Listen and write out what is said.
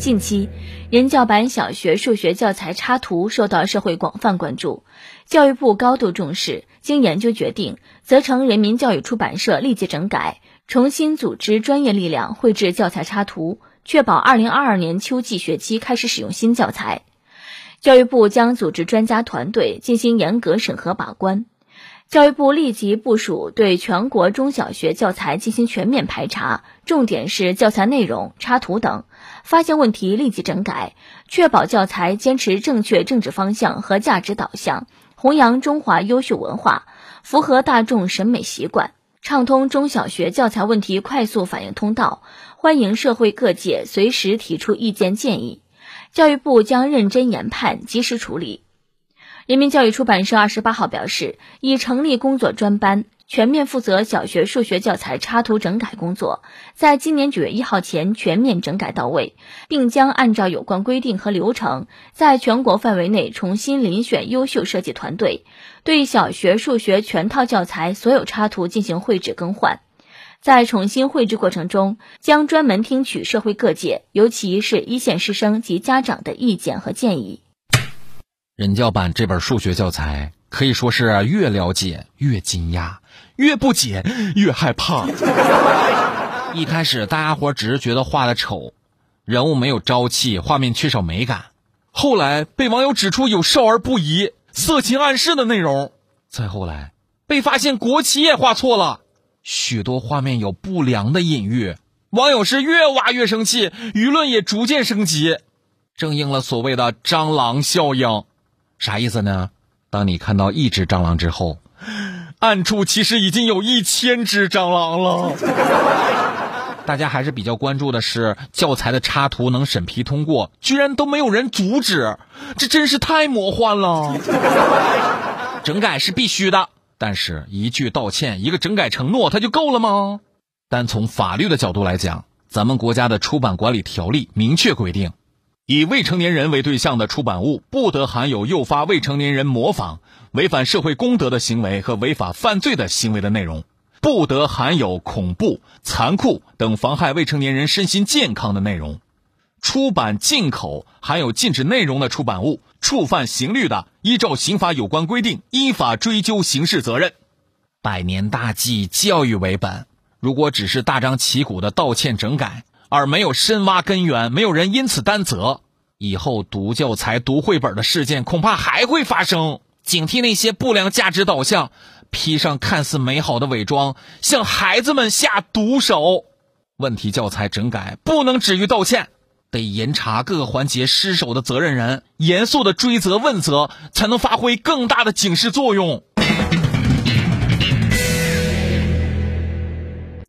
近期，人教版小学数学教材插图受到社会广泛关注，教育部高度重视，经研究决定，责成人民教育出版社立即整改，重新组织专业力量绘制教材插图，确保二零二二年秋季学期开始使用新教材。教育部将组织专家团队进行严格审核把关。教育部立即部署对全国中小学教材进行全面排查，重点是教材内容、插图等，发现问题立即整改，确保教材坚持正确政治方向和价值导向，弘扬中华优秀文化，符合大众审美习惯，畅通中小学教材问题快速反映通道，欢迎社会各界随时提出意见建议，教育部将认真研判，及时处理。人民教育出版社二十八号表示，已成立工作专班，全面负责小学数学教材插图整改工作，在今年九月一号前全面整改到位，并将按照有关规定和流程，在全国范围内重新遴选优秀设计团队，对小学数学全套教材所有插图进行绘制更换。在重新绘制过程中，将专门听取社会各界，尤其是一线师生及家长的意见和建议。人教版这本数学教材可以说是越了解越惊讶，越不解越害怕。一开始大家伙只是觉得画的丑，人物没有朝气，画面缺少美感。后来被网友指出有少儿不宜、色情暗示的内容，再后来被发现国旗也画错了，许多画面有不良的隐喻。网友是越挖越生气，舆论也逐渐升级，正应了所谓的“蟑螂效应”。啥意思呢？当你看到一只蟑螂之后，暗处其实已经有一千只蟑螂了。大家还是比较关注的是教材的插图能审批通过，居然都没有人阻止，这真是太魔幻了。整改是必须的，但是一句道歉、一个整改承诺，它就够了吗？单从法律的角度来讲，咱们国家的出版管理条例明确规定。以未成年人为对象的出版物，不得含有诱发未成年人模仿、违反社会公德的行为和违法犯罪的行为的内容；不得含有恐怖、残酷等妨害未成年人身心健康的内容。出版进口含有禁止内容的出版物，触犯刑律的，依照刑法有关规定，依法追究刑事责任。百年大计，教育为本。如果只是大张旗鼓的道歉整改，而没有深挖根源，没有人因此担责，以后读教材、读绘本的事件恐怕还会发生。警惕那些不良价值导向，披上看似美好的伪装，向孩子们下毒手。问题教材整改不能止于道歉，得严查各个环节失守的责任人，严肃的追责问责，才能发挥更大的警示作用。